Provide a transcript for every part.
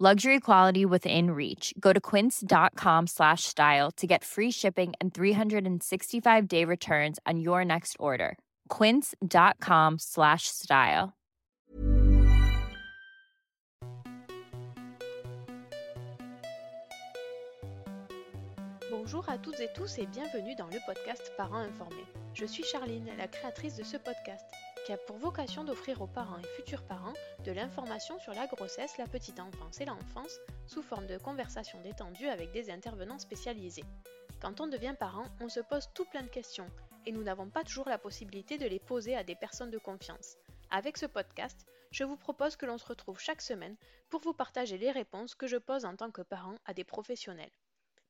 luxury quality within reach. Go to quince.com slash style to get free shipping and 365 day returns on your next order. quince.com slash style. Bonjour à toutes et tous et bienvenue dans le podcast Parents informés. Je suis Charline, la créatrice de ce podcast, qui a pour vocation d'offrir aux parents et futurs parents de l'information sur la grossesse, la petite enfance et l'enfance sous forme de conversations détendues avec des intervenants spécialisés. Quand on devient parent, on se pose tout plein de questions et nous n'avons pas toujours la possibilité de les poser à des personnes de confiance. Avec ce podcast, je vous propose que l'on se retrouve chaque semaine pour vous partager les réponses que je pose en tant que parent à des professionnels.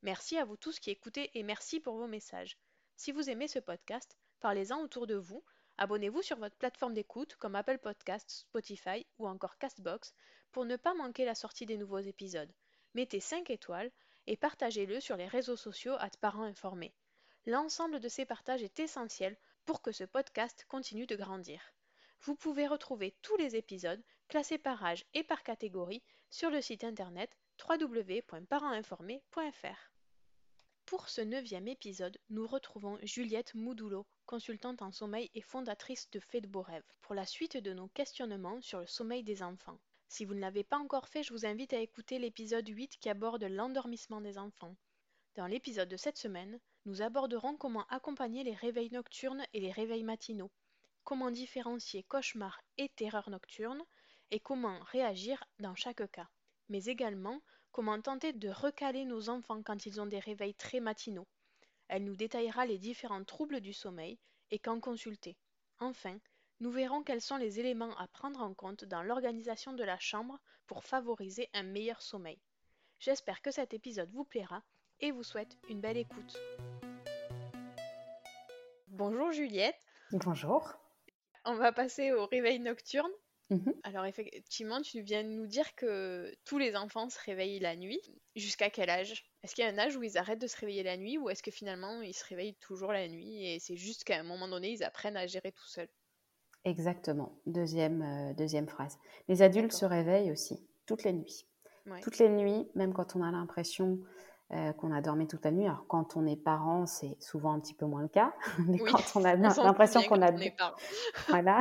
Merci à vous tous qui écoutez et merci pour vos messages. Si vous aimez ce podcast, parlez-en autour de vous, abonnez-vous sur votre plateforme d'écoute comme Apple Podcasts, Spotify ou encore Castbox pour ne pas manquer la sortie des nouveaux épisodes. Mettez 5 étoiles et partagez-le sur les réseaux sociaux à parents informés. L'ensemble de ces partages est essentiel pour que ce podcast continue de grandir. Vous pouvez retrouver tous les épisodes classés par âge et par catégorie sur le site internet www.parentinformés.fr. Pour ce neuvième épisode, nous retrouvons Juliette Moudoulot, consultante en sommeil et fondatrice de Fait de beaux rêves, pour la suite de nos questionnements sur le sommeil des enfants. Si vous ne l'avez pas encore fait, je vous invite à écouter l'épisode 8 qui aborde l'endormissement des enfants. Dans l'épisode de cette semaine, nous aborderons comment accompagner les réveils nocturnes et les réveils matinaux, comment différencier cauchemar et terreur nocturne, et comment réagir dans chaque cas, mais également comment tenter de recaler nos enfants quand ils ont des réveils très matinaux. Elle nous détaillera les différents troubles du sommeil et quand consulter. Enfin, nous verrons quels sont les éléments à prendre en compte dans l'organisation de la chambre pour favoriser un meilleur sommeil. J'espère que cet épisode vous plaira et vous souhaite une belle écoute. Bonjour Juliette. Bonjour. On va passer au réveil nocturne. Mhm. Alors effectivement, tu viens de nous dire que tous les enfants se réveillent la nuit. Jusqu'à quel âge? Est-ce qu'il y a un âge où ils arrêtent de se réveiller la nuit ou est-ce que finalement ils se réveillent toujours la nuit et c'est juste qu'à un moment donné ils apprennent à gérer tout seuls? Exactement. Deuxième, euh, deuxième phrase. Les adultes se réveillent aussi, toutes les nuits. Toutes les nuits, même quand on a l'impression euh, qu'on a dormi toute la nuit. Alors, quand on est parent, c'est souvent un petit peu moins le cas. Mais quand on a l'impression qu'on a. voilà.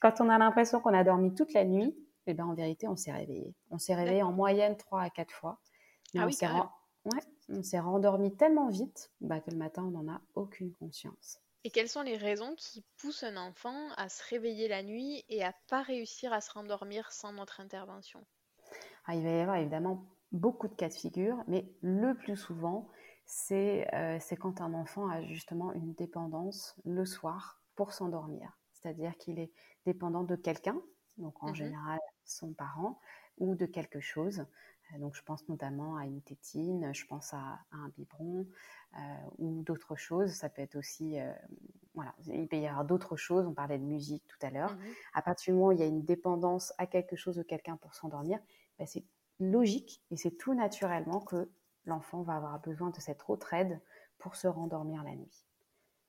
Quand on a l'impression qu'on a dormi toute la nuit, eh ben, en vérité, on s'est réveillé. On s'est réveillé en moyenne 3 à 4 fois. ah on oui, s'est ouais, on s'est rendormi tellement vite bah, que le matin, on n'en a aucune conscience. Et quelles sont les raisons qui poussent un enfant à se réveiller la nuit et à pas réussir à se rendormir sans notre intervention? Ah, Il va y avoir évidemment beaucoup de cas de figure, mais le plus souvent, euh, c'est quand un enfant a justement une dépendance le soir pour s'endormir. C'est-à-dire qu'il est dépendant de quelqu'un, donc en Mhm. général son parent, ou de quelque chose. Euh, Donc je pense notamment à une tétine, je pense à, à un biberon euh, ou d'autres choses. Ça peut être aussi, euh, voilà, il peut y avoir d'autres choses. On parlait de musique tout à l'heure. Mhm. À partir du moment où il y a une dépendance à quelque chose ou quelqu'un pour s'endormir, ben, c'est logique et c'est tout naturellement que l'enfant va avoir besoin de cette autre aide pour se rendormir la nuit.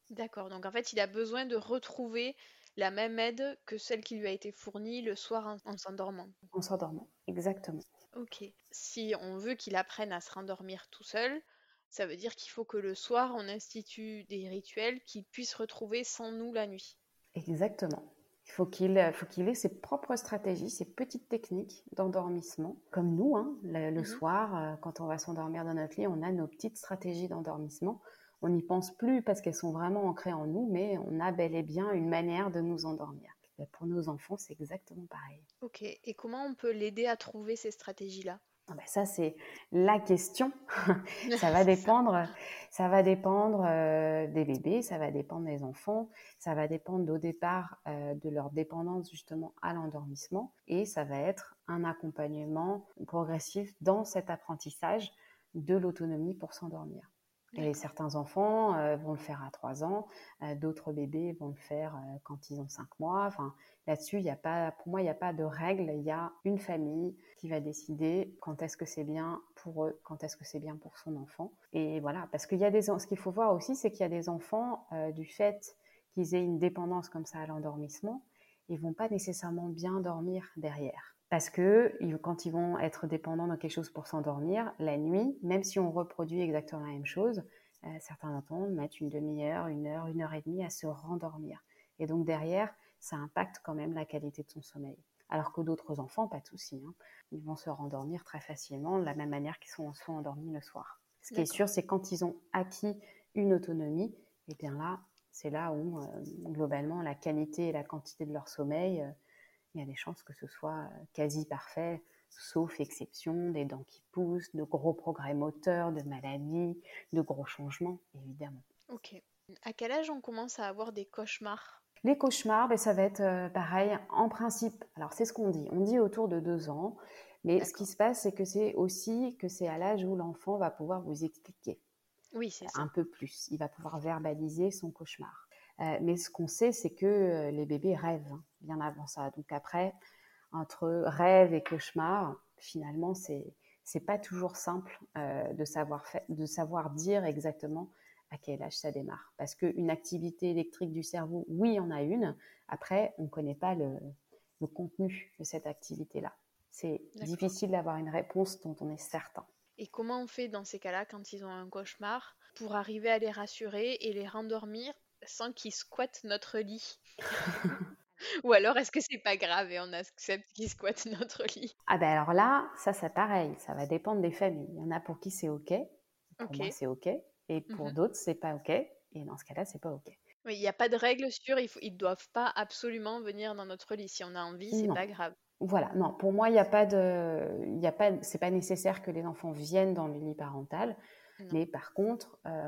D'accord, donc en fait, il a besoin de retrouver la même aide que celle qui lui a été fournie le soir en, s'endormant. En s'endormant, exactement. Ok. Si on veut qu'il apprenne à se rendormir tout seul, ça veut dire qu'il faut que le soir, on institue des rituels qu'il puisse retrouver sans nous la nuit. Exactement. Il faut qu'il ait ses propres stratégies, ses petites techniques d'endormissement. Comme nous, hein, le, mhm. soir, euh, quand on va s'endormir dans notre lit, on a nos petites stratégies d'endormissement on n'y pense plus parce qu'elles sont vraiment ancrées en nous, mais on a bel et bien une manière de nous endormir. pour nos enfants, c'est exactement pareil. Ok, et comment on peut l'aider à trouver ces stratégies-là? Ben ça c'est la question. ça va dépendre, ça va dépendre euh, des bébés, ça va dépendre des enfants, ça va dépendre au départ euh, de leur dépendance justement à l'endormissement et ça va être un accompagnement progressif dans cet apprentissage de l'autonomie pour s'endormir. Et certains enfants euh, vont le faire à 3 ans, d'autres bébés vont le faire quand ils ont 5 mois. Enfin, là-dessus, pour moi, il n'y a pas de règle. Il y a une famille qui va décider quand est-ce que c'est bien pour eux, quand est-ce que c'est bien pour son enfant. Et voilà, parce qu'il y a des, ce qu'il faut voir aussi, c'est qu'il y a des enfants du fait qu'ils aient une dépendance comme ça à l'endormissement, ils vont pas nécessairement bien dormir derrière. Parce que quand ils vont être dépendants de quelque chose pour s'endormir, la nuit, même si on reproduit exactement la même chose, euh, certains enfants mettent une demi-heure, une heure, une heure et demie à se rendormir. Et donc derrière, ça impacte quand même la qualité de son sommeil. Alors que d'autres enfants, pas de souci, hein. ils vont se rendormir très facilement de la même manière qu'ils sont, sont endormis le soir. Ce qui est sûr, c'est quand ils ont acquis une autonomie, et eh bien là, c'est là où euh, globalement la qualité et la quantité de leur sommeil euh, il y a des chances que ce soit euh, quasi parfait, sauf exception, des dents qui poussent, de gros progrès moteurs, de maladies, de gros changements, évidemment. Ok. À quel âge on commence à avoir des cauchemars? Les cauchemars, ben, ça va être euh, pareil. En principe, alors c'est ce qu'on dit. On dit autour de deux ans. Mais ce qui se passe, c'est que c'est aussi que c'est à l'âge où l'enfant va pouvoir vous expliquer. Oui, c'est ça. Un peu plus. Il va pouvoir verbaliser son cauchemar. Euh, mais ce qu'on sait, c'est que euh, les bébés rêvent hein, bien avant ça. Donc après, entre rêve et cauchemar, finalement, c'est c'est pas toujours simple euh, de savoir de savoir dire exactement à quel âge ça démarre. Parce qu'une activité électrique du cerveau, oui, il y en a une. Après, on ne connaît pas le, le, contenu de cette activité-là. C'est difficile d'avoir une réponse dont on est certain. Et comment on fait dans ces cas-là quand ils ont un cauchemar pour arriver à les rassurer et les rendormir sans qu'ils squattent notre lit Ou alors est-ce que c'est pas grave et on accepte qu'ils squattent notre lit? Ah ben alors là, ça c'est pareil, ça va dépendre des familles. Il y en a pour qui c'est ok, pour moi c'est ok, et pour mmh d'autres c'est pas ok, et dans ce cas-là c'est pas ok. Oui, il n'y a pas de règle sûre, ils ne doivent pas absolument venir dans notre lit. Si on a envie, c'est pas grave. Voilà, non, pour moi, il n'y a pas de, il a pas, c'est pas nécessaire que les enfants viennent dans le lit parental. Mais par contre, euh,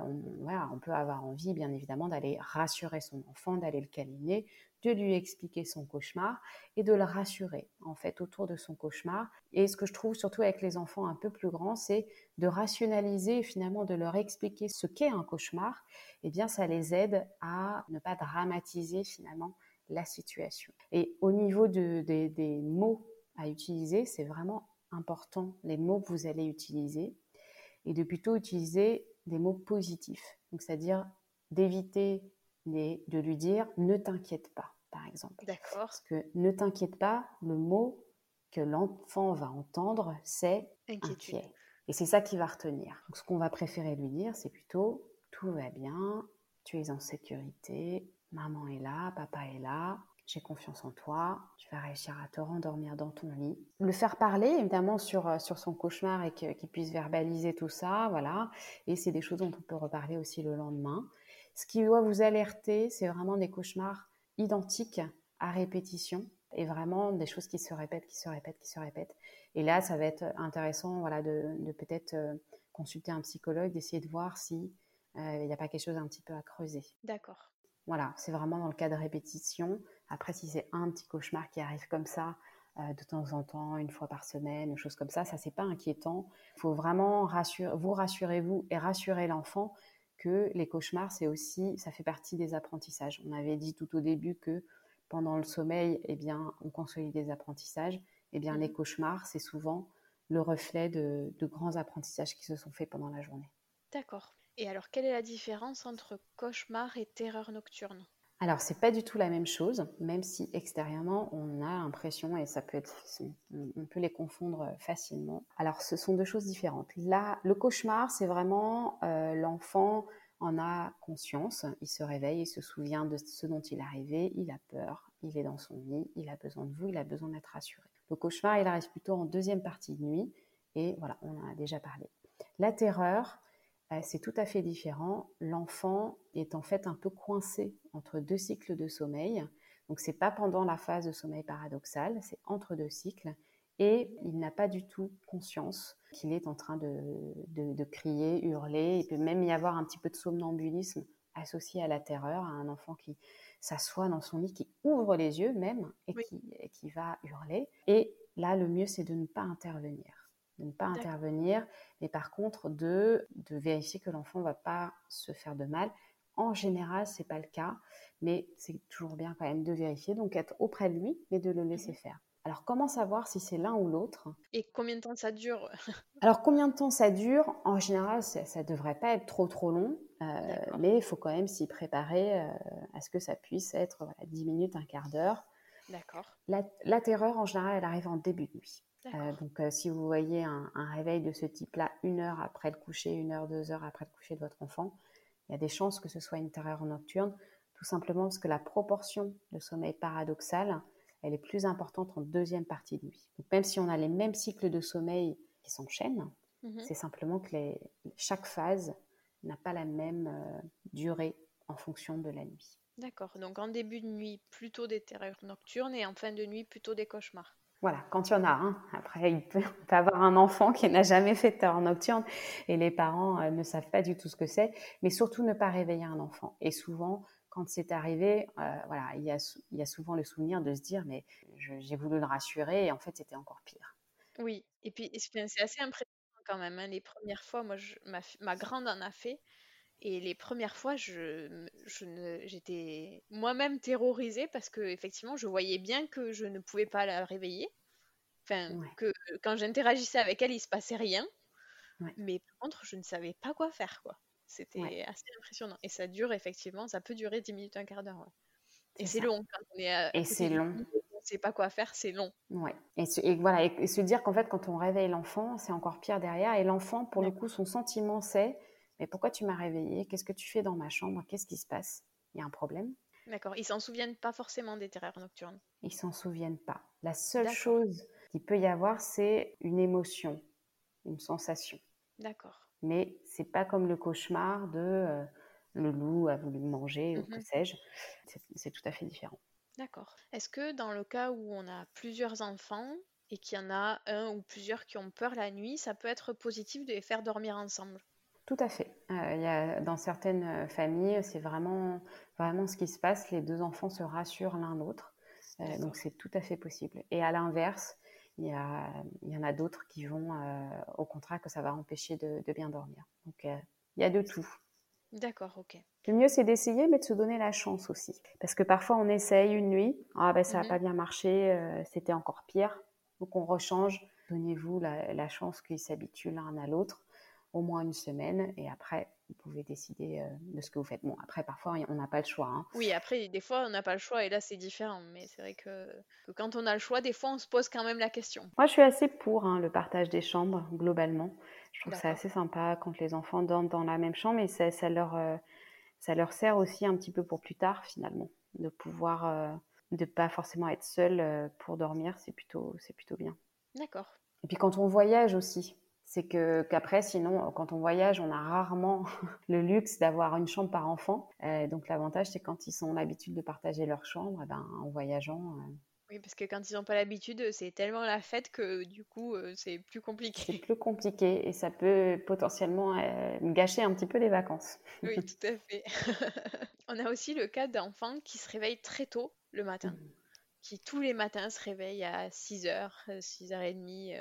on, peut avoir envie, bien évidemment, d'aller rassurer son enfant, d'aller le câliner, de lui expliquer son cauchemar et de le rassurer, en fait, autour de son cauchemar. Et ce que je trouve surtout avec les enfants un peu plus grands, c'est de rationaliser, finalement, de leur expliquer ce qu'est un cauchemar. Eh bien, ça les aide à ne pas dramatiser, finalement, la situation. Et au niveau des mots à utiliser, c'est vraiment important, les mots que vous allez utiliser et de plutôt utiliser des mots positifs. Donc, c'est-à-dire d'éviter de lui dire ne t'inquiète pas, par exemple. D'accord. Parce que ne t'inquiète pas, le mot que l'enfant va entendre, c'est inquiet. Et c'est ça qu'il va retenir. Donc, ce qu'on va préférer lui dire, c'est plutôt tout va bien, tu es en sécurité, maman est là, papa est là, j'ai confiance en toi, tu vas réussir à te rendormir dans ton lit. Le faire parler, évidemment, sur, euh, sur son cauchemar et qu'il puisse verbaliser tout ça, voilà. Et c'est des choses dont on peut reparler aussi le lendemain. Ce qui doit vous alerter, c'est vraiment des cauchemars identiques à répétition et vraiment des choses qui se répètent, qui se répètent, qui se répètent. Et là, ça va être intéressant voilà, de, de peut-être euh, consulter un psychologue, d'essayer de voir si euh, il n'y a pas quelque chose un petit peu à creuser. D'accord. Voilà, c'est vraiment dans le cas de répétition. Après, si c'est un petit cauchemar qui arrive comme ça, euh, de temps en temps, une fois par semaine, une chose comme ça, ça c'est pas inquiétant. Il faut vraiment rassurer, vous rassurez vous et rassurer l'enfant que les cauchemars, c'est aussi, ça fait partie des apprentissages. On avait dit tout au début que pendant le sommeil, eh bien, on consolide des apprentissages. Eh bien, les mmh. cauchemars, c'est souvent le reflet de, de grands apprentissages qui se sont faits pendant la journée. D'accord. Et alors, quelle est la différence entre cauchemar et terreur nocturne? Alors, c'est pas du tout la même chose, même si extérieurement, on a l'impression, et ça peut être, on peut les confondre facilement. Alors, ce sont deux choses différentes. Là, le cauchemar, c'est vraiment euh, l'enfant en a conscience, il se réveille, il se souvient de ce dont il est arrivé, il a peur, il est dans son lit, il a besoin de vous, il a besoin d'être rassuré. Le cauchemar, il arrive plutôt en deuxième partie de nuit, et voilà, on en a déjà parlé. La terreur, c'est tout à fait différent. L'enfant est en fait un peu coincé entre deux cycles de sommeil. Donc c'est pas pendant la phase de sommeil paradoxal, c'est entre deux cycles et il n'a pas du tout conscience qu'il est en train de, crier, hurler. Il peut même y avoir un petit peu de somnambulisme associé à la terreur, à un enfant qui s'assoit dans son lit, qui ouvre les yeux même et, qui, et qui va hurler. Et là, le mieux, c'est de ne pas intervenir de ne pas intervenir, mais par contre de, de vérifier que l'enfant ne va pas se faire de mal. En général, ce n'est pas le cas, mais c'est toujours bien quand même de vérifier, donc être auprès de lui, mais de le laisser mmh faire. Alors, comment savoir si c'est l'un ou l'autre? Et combien de temps ça dure? Alors, combien de temps ça dure? En général, ça ne devrait pas être trop trop long, euh, mais il faut quand même s'y préparer euh, à ce que ça puisse être voilà, 10 minutes, un quart d'heure. D'accord. La, la, terreur, en général, elle arrive en début de nuit. Euh, donc, euh, si vous voyez un, réveil de ce type-là une heure après le coucher, une heure, deux heures après le coucher de votre enfant, il y a des chances que ce soit une terreur nocturne, tout simplement parce que la proportion de sommeil paradoxal, elle est plus importante en deuxième partie de nuit. Donc, même si on a les mêmes cycles de sommeil qui s'enchaînent, mhm. c'est simplement que chaque phase n'a pas la même euh, durée en fonction de la nuit. D'accord. Donc, en début de nuit, plutôt des terreurs nocturnes et en fin de nuit, plutôt des cauchemars. Voilà, quand il y en a un. Après, il peut, avoir un enfant qui n'a jamais fait de terreur nocturne et les parents euh, ne savent pas du tout ce que c'est. Mais surtout, ne pas réveiller un enfant. Et souvent, quand c'est arrivé, euh, voilà, il y, a, souvent le souvenir de se dire, mais j'ai voulu le rassurer et en fait, c'était encore pire. Oui, et puis c'est assez impressionnant quand même. Hein. Les premières fois, moi, ma, ma, grande en a fait. Et les premières fois, je, j'étais moi-même terrorisée parce que effectivement, je voyais bien que je ne pouvais pas la réveiller. Enfin, que quand j'interagissais avec elle, il se passait rien. Mais par contre, je ne savais pas quoi faire, quoi. C'était assez impressionnant. Et ça dure effectivement, ça peut durer 10 minutes, un quart d'heure. Et c'est long quand on est. et c'est long. On ne sait pas quoi faire, c'est long. Ouais. Et, et voilà, et, se dire qu'en fait, quand on réveille l'enfant, c'est encore pire derrière. Et l'enfant, pour le coup, son sentiment, c'est mais pourquoi tu m'as réveillée? Qu'est-ce que tu fais dans ma chambre? Qu'est-ce qui se passe? Il y a un problème? D'accord. Ils s'en souviennent pas forcément des terreurs nocturnes. Ils s'en souviennent pas. La seule chose qu'il peut y avoir, c'est une émotion, une sensation. D'accord. Mais c'est pas comme le cauchemar de euh, le loup a voulu manger ou que mhm. sais-je. C'est tout à fait différent. D'accord. Est-ce que dans le cas où on a plusieurs enfants et qu'il y en a un ou plusieurs qui ont peur la nuit, ça peut être positif de les faire dormir ensemble? Tout à fait. Euh, y a, dans certaines euh, familles, c'est vraiment, vraiment ce qui se passe. Les deux enfants se rassurent l'un l'autre. Euh, donc c'est tout à fait possible. Et à l'inverse, il y, en a d'autres qui vont, au contraire, que ça va empêcher de, bien dormir. Donc il y a de tout. D'accord, ok. Le mieux, c'est d'essayer, mais de se donner la chance aussi. Parce que parfois, on essaye une nuit, ah ben ça n'a mhm. pas bien marché, c'était encore pire. Donc on rechange. Donnez-vous la, la chance qu'ils s'habituent l'un à l'autre au moins une semaine et après vous pouvez décider euh, de ce que vous faites. Bon, après parfois on n'a pas le choix. Hein. Oui, après des fois on n'a pas le choix et là c'est différent. Mais c'est vrai que, quand on a le choix, des fois on se pose quand même la question. Moi je suis assez pour hein, le partage des chambres globalement. Je trouve ça assez sympa quand les enfants dorment dans la même chambre et ça, ça leur, euh, ça leur sert aussi un petit peu pour plus tard finalement. De pouvoir, euh, de pas forcément être seul pour dormir, c'est plutôt, c'est plutôt bien. D'accord. Et puis quand on voyage aussi, c'est que qu'après, sinon, quand on voyage, on a rarement le luxe d'avoir une chambre par enfant. Euh, donc l'avantage, c'est quand ils ont l'habitude de partager leur chambre, eh ben, en voyageant. Euh, oui, parce que quand ils n'ont pas l'habitude, c'est tellement la fête que du coup, euh, c'est plus compliqué. C'est plus compliqué et ça peut potentiellement gâcher un petit peu les vacances. Oui, tout à fait. on a aussi le cas d'enfants qui se réveillent très tôt le matin, mmh. qui tous les matins se réveillent à 6h, 6h30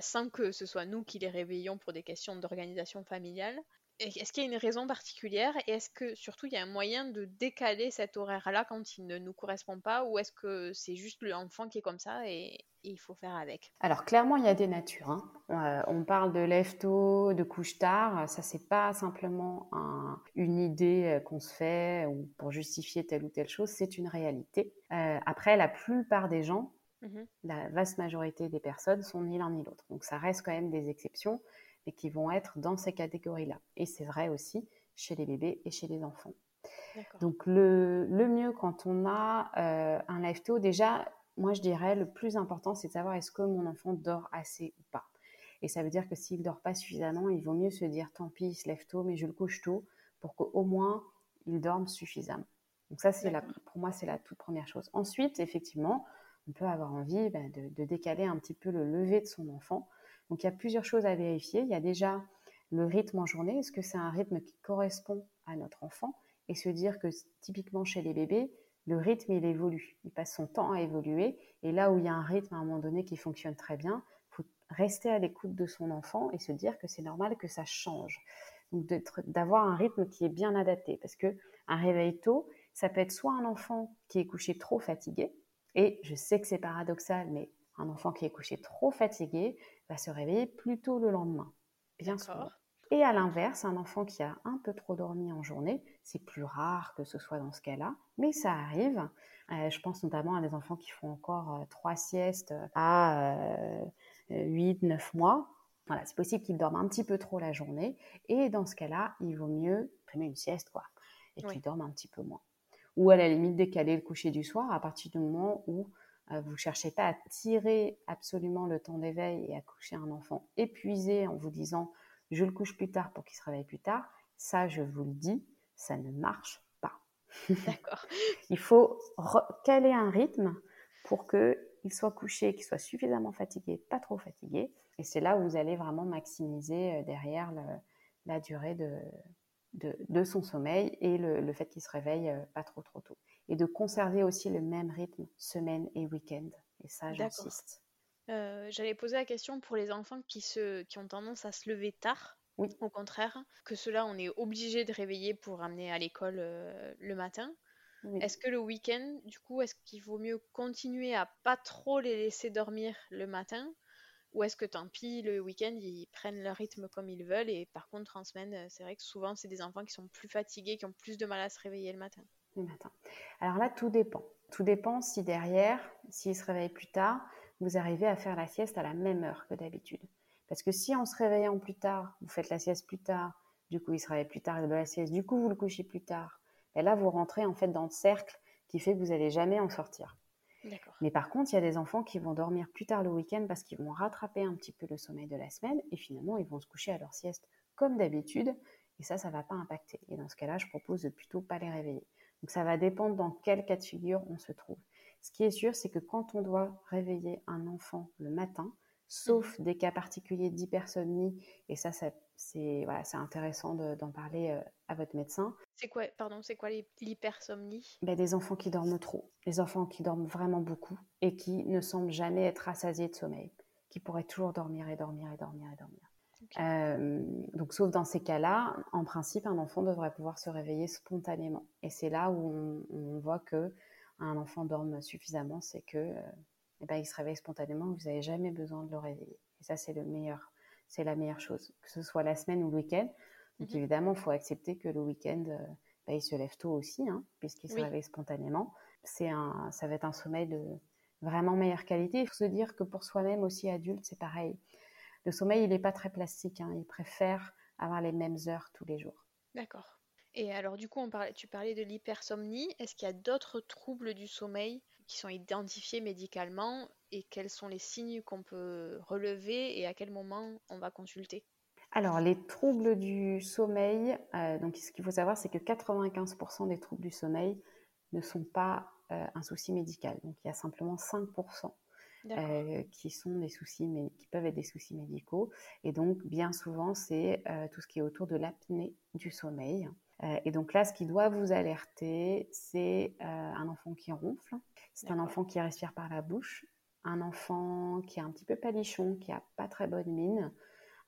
sans que ce soit nous qui les réveillons pour des questions d'organisation familiale. Est-ce qu'il y a une raison particulière et est-ce que surtout il y a un moyen de décaler cet horaire-là quand il ne nous correspond pas ou est-ce que c'est juste l'enfant qui est comme ça et, il faut faire avec? Alors clairement, il y a des natures. Hein. Euh, on parle de lève-tôt, de couche tard. Ça, c'est pas simplement une idée euh, qu'on se fait ou pour justifier telle ou telle chose. C'est une réalité. Euh, après, la plupart des gens, mmh la vaste majorité des personnes sont ni l'un ni l'autre. Donc ça reste quand même des exceptions, mais qui vont être dans ces catégories-là. Et c'est vrai aussi chez les bébés et chez les enfants. Donc le, mieux quand on a un lève-tôt, déjà moi je dirais le plus important, c'est de savoir est-ce que mon enfant dort assez ou pas. Et ça veut dire que s'il dort pas suffisamment, il vaut mieux se dire tant pis, il se lève tôt, mais je le couche tôt pour qu'au moins il dorme suffisamment. Donc ça, c'est pour moi, c'est la toute première chose. Ensuite, effectivement, on peut avoir envie de, de, décaler un petit peu le lever de son enfant. Donc il y a plusieurs choses à vérifier. Il y a déjà le rythme en journée. Est-ce que c'est un rythme qui correspond à notre enfant? Et se dire que typiquement chez les bébés, le rythme, il évolue. Il passe son temps à évoluer. Et là où il y a un rythme à un moment donné qui fonctionne très bien, il faut rester à l'écoute de son enfant et se dire que c'est normal que ça change. Donc d'avoir un rythme qui est bien adapté. Parce que un réveil tôt, ça peut être soit un enfant qui est couché trop fatigué, et je sais que c'est paradoxal, mais un enfant qui est couché trop fatigué va se réveiller plus tôt le lendemain, bien sûr. Et à l'inverse, un enfant qui a un peu trop dormi en journée, c'est plus rare que ce soit dans ce cas-là, mais ça arrive. Euh, je pense notamment à des enfants qui font encore euh, trois siestes à 8, euh, 9 mois. Voilà, c'est possible qu'ils dorment un petit peu trop la journée. Et dans ce cas-là, il vaut mieux primer une sieste, quoi, et qu'ils dorment un petit peu moins. Ou à la limite décaler le coucher du soir à partir du moment où vous ne cherchez pas à tirer absolument le temps d'éveil et à coucher un enfant épuisé en vous disant je le couche plus tard pour qu'il se réveille plus tard. Ça, je vous le dis, ça ne marche pas. D'accord. Il faut caler un rythme pour qu'il soit couché, qu'il soit suffisamment fatigué, pas trop fatigué. Et c'est là où vous allez vraiment maximiser euh, derrière la durée de, de, son sommeil et le, fait qu'il se réveille euh, pas trop trop tôt. Et de conserver aussi le même rythme semaine et week-end. Et ça, j'insiste. Euh, j'allais poser la question pour les enfants qui, se, qui ont tendance à se lever tard. Oui. Au contraire, que cela, on est obligé de réveiller pour amener à l'école euh, le matin. Est-ce que le week-end, du coup, est-ce qu'il vaut mieux continuer à pas trop les laisser dormir le matin ou est-ce que tant pis, le week-end, ils prennent leur rythme comme ils veulent et par contre, en semaine, euh, c'est vrai que souvent, c'est des enfants qui sont plus fatigués, qui ont plus de mal à se réveiller le matin. Le matin. Alors là, tout dépend. Tout dépend si derrière, s'ils se réveillent plus tard, vous arrivez à faire la sieste à la même heure que d'habitude. Parce que si en se réveillant plus tard, vous faites la sieste plus tard, du coup il se réveille plus tard, il la sieste, du coup vous le couchez plus tard, et ben là vous rentrez en fait dans le cercle qui fait que vous n'allez jamais en sortir. Mais par contre, il y a des enfants qui vont dormir plus tard le week-end parce qu'ils vont rattraper un petit peu le sommeil de la semaine et finalement ils vont se coucher à leur sieste comme d'habitude et ça, ça ne va pas impacter. Et dans ce cas-là, je propose de plutôt pas les réveiller. Donc ça va dépendre dans quel cas de figure on se trouve. Ce qui est sûr, c'est que quand on doit réveiller un enfant le matin, sauf mmh. des cas particuliers d'hypersomnie, et ça, c'est voilà, intéressant d'en parler euh, à votre médecin. C'est quoi, pardon, c'est quoi l'hypersomnie? Ben, Des enfants qui dorment trop, des enfants qui dorment vraiment beaucoup et qui ne semblent jamais être rassasiés de sommeil, qui pourraient toujours dormir et dormir et dormir et dormir. Euh, donc, sauf dans ces cas-là, en principe, un enfant devrait pouvoir se réveiller spontanément. Et c'est là où on voit que un enfant dorme suffisamment, c'est que euh, eh ben, il se réveille spontanément, vous n'avez jamais besoin de le réveiller. Et ça, c'est le meilleur, c'est la meilleure chose, que ce soit la semaine ou le week-end. Donc mhm. évidemment, il faut accepter que le week-end, euh, ben, il se lève tôt aussi, hein, puisqu'il se réveille spontanément. C'est un, ça va être un sommeil de vraiment meilleure qualité. Il faut se dire que pour soi-même aussi adulte, c'est pareil. Le sommeil, il n'est pas très plastique. Hein. il préfère avoir les mêmes heures tous les jours. D'accord. Et alors, du coup, on parlait, tu parlais de l'hypersomnie. Est-ce qu'il y a d'autres troubles du sommeil qui sont identifiés médicalement et quels sont les signes qu'on peut relever et à quel moment on va consulter alors, les troubles du sommeil, euh, donc ce qu'il faut savoir, c'est que 95% des troubles du sommeil ne sont pas euh, un souci médical. Donc, il y a simplement 5% euh, qui sont des soucis, mais qui peuvent être des soucis médicaux. Et donc, bien souvent, c'est tout ce qui est autour de l'apnée du sommeil. Et donc là, ce qui doit vous alerter, c'est un enfant qui ronfle, c'est un enfant qui respire par la bouche, un enfant qui est un petit peu palichon, qui a pas très bonne mine,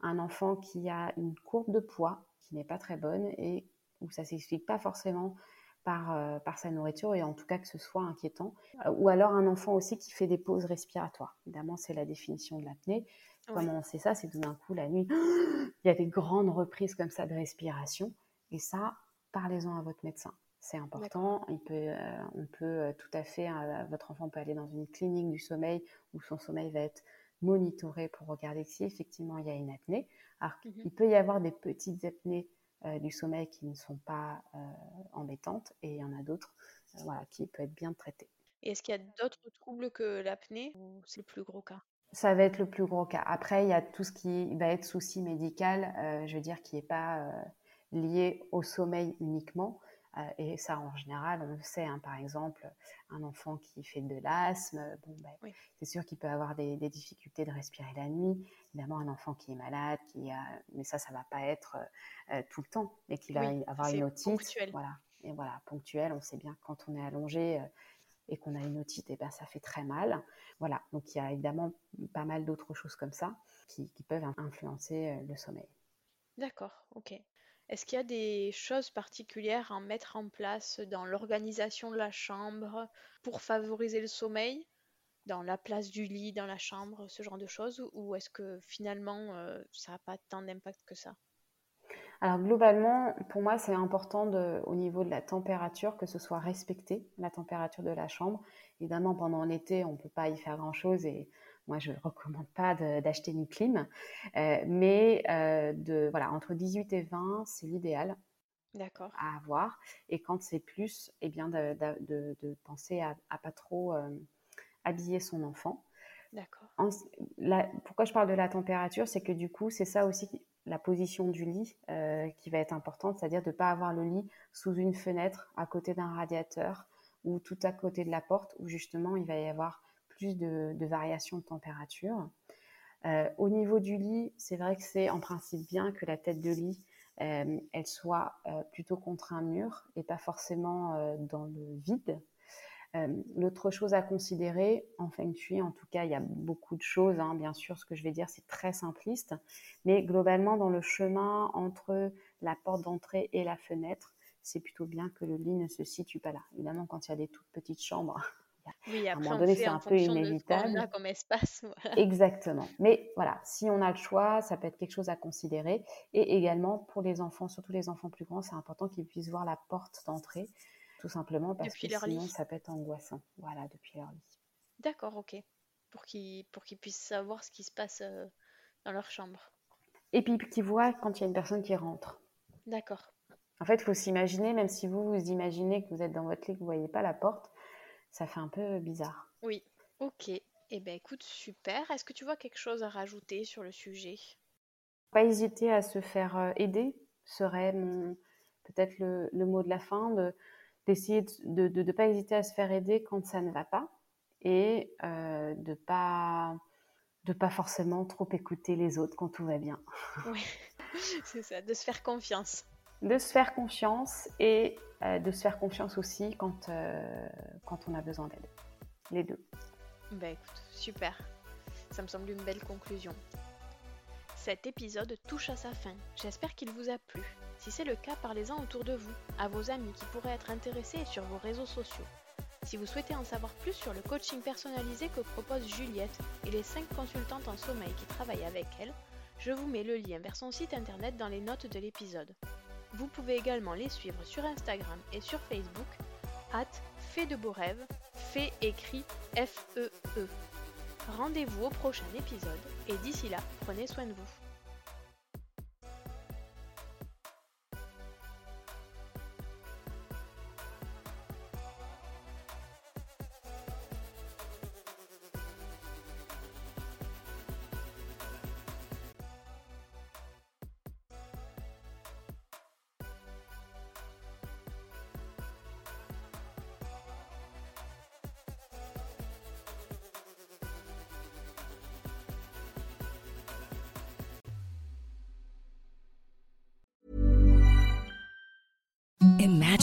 un enfant qui a une courbe de poids qui n'est pas très bonne et où ça s'explique pas forcément par, par sa nourriture et en tout cas que ce soit inquiétant. ou alors un enfant aussi qui fait des pauses respiratoires. Évidemment, c'est la définition de l'apnée. Comment on sait ça? C'est tout d'un coup, la nuit, il y a des grandes reprises comme ça de respiration. Et ça, parlez-en à votre médecin. C'est important. Il peut, euh, on peut euh, tout à fait, euh, votre enfant peut aller dans une clinique du sommeil où son sommeil va être monitoré pour regarder si effectivement il y a une apnée. Alors, mmh il peut y avoir des petites apnées du sommeil qui ne sont pas embêtantes et il y en a d'autres voilà, qui peuvent être bien traitées. Et est-ce qu'il y a d'autres troubles que l'apnée ou c'est le plus gros cas? Ça va être le plus gros cas. Après, il y a tout ce qui va être souci médical, je veux dire, qui n'est pas lié au sommeil uniquement. Euh, et ça, en général, on le sait. Hein, par exemple, un enfant qui fait de l'asthme, bon, ben, c'est sûr qu'il peut avoir des, difficultés de respirer la nuit. Évidemment, un enfant qui est malade, qui a, mais ça, ça va pas être euh, euh, tout le temps, mais qui va avoir une otite. Voilà. Et voilà, ponctuel. On sait bien que quand on est allongé et qu'on a une otite, et eh ben, ça fait très mal. Voilà. Donc, il y a évidemment pas mal d'autres choses comme ça qui, qui peuvent influencer le sommeil. D'accord, ok. Est-ce qu'il y a des choses particulières à mettre en place dans l'organisation de la chambre pour favoriser le sommeil? Dans la place du lit, dans la chambre, ce genre de choses? Ou est-ce que finalement, euh, ça n'a pas tant d'impact que ça? Alors globalement, pour moi, c'est important au niveau de la température que ce soit respecté, la température de la chambre. Évidemment, pendant l'été, on ne peut pas y faire grand-chose et moi, je ne recommande pas d'acheter une clim, euh, mais euh, de, voilà, entre 18 et 20, c'est l'idéal à avoir. Et quand c'est plus, eh bien, de, de, penser à, à, pas trop euh, habiller son enfant. D'accord. pourquoi je parle de la température, c'est que du coup, c'est ça aussi la position du lit qui va être importante, c'est-à-dire de ne pas avoir le lit sous une fenêtre à côté d'un radiateur ou tout à côté de la porte où justement il va y avoir plus de, variations de température. Euh, au niveau du lit, c'est vrai que c'est en principe bien que la tête de lit, euh, elle soit euh, plutôt contre un mur et pas forcément dans le vide. L'autre chose à considérer, en feng shui, en tout cas, il y a beaucoup de choses. Hein. bien sûr, ce que je vais dire, c'est très simpliste, mais globalement, dans le chemin entre la porte d'entrée et la fenêtre, c'est plutôt bien que le lit ne se situe pas là. Évidemment, quand il y a des toutes petites chambres, oui, à un moment donné, c'est un peu inévitable. comme espace. Exactement. Mais voilà, si on a le choix, ça peut être quelque chose à considérer. Et également, pour les enfants, surtout les enfants plus grands, c'est important qu'ils puissent voir la porte d'entrée, tout simplement parce que sinon, ça peut être angoissant. Voilà, depuis leur lit. D'accord, ok. Pour qu'ils pour qu'ils puissent savoir ce qui se passe euh, dans leur chambre. Et puis qu'ils voient quand il y a une personne qui rentre. D'accord. En fait, il faut s'imaginer, même si vous vous imaginez que vous êtes dans votre lit, que vous ne voyez pas la porte, ça fait un peu bizarre. Oui, ok. Eh bien écoute, super. Est-ce que tu vois quelque chose à rajouter sur le sujet? Pas hésiter à se faire euh, aider serait peut-être le, mot de la fin, d'essayer de ne pas hésiter à se faire aider quand ça ne va pas et euh, de pas de pas forcément trop écouter les autres quand tout va bien. Oui, c'est ça, de se faire confiance de se faire confiance et euh, de se faire confiance aussi quand, euh, quand on a besoin d'aide. Les deux. Bah écoute, super. Ça me semble une belle conclusion. Cet épisode touche à sa fin. J'espère qu'il vous a plu. Si c'est le cas, parlez-en autour de vous, à vos amis qui pourraient être intéressés et sur vos réseaux sociaux. Si vous souhaitez en savoir plus sur le coaching personnalisé que propose Juliette et les 5 consultantes en sommeil qui travaillent avec elle, je vous mets le lien vers son site internet dans les notes de l'épisode. Vous pouvez également les suivre sur Instagram et sur Facebook, at Fait de beaux rêves, fait écrit F-E-E. -E. Rendez-vous au prochain épisode et d'ici là, prenez soin de vous.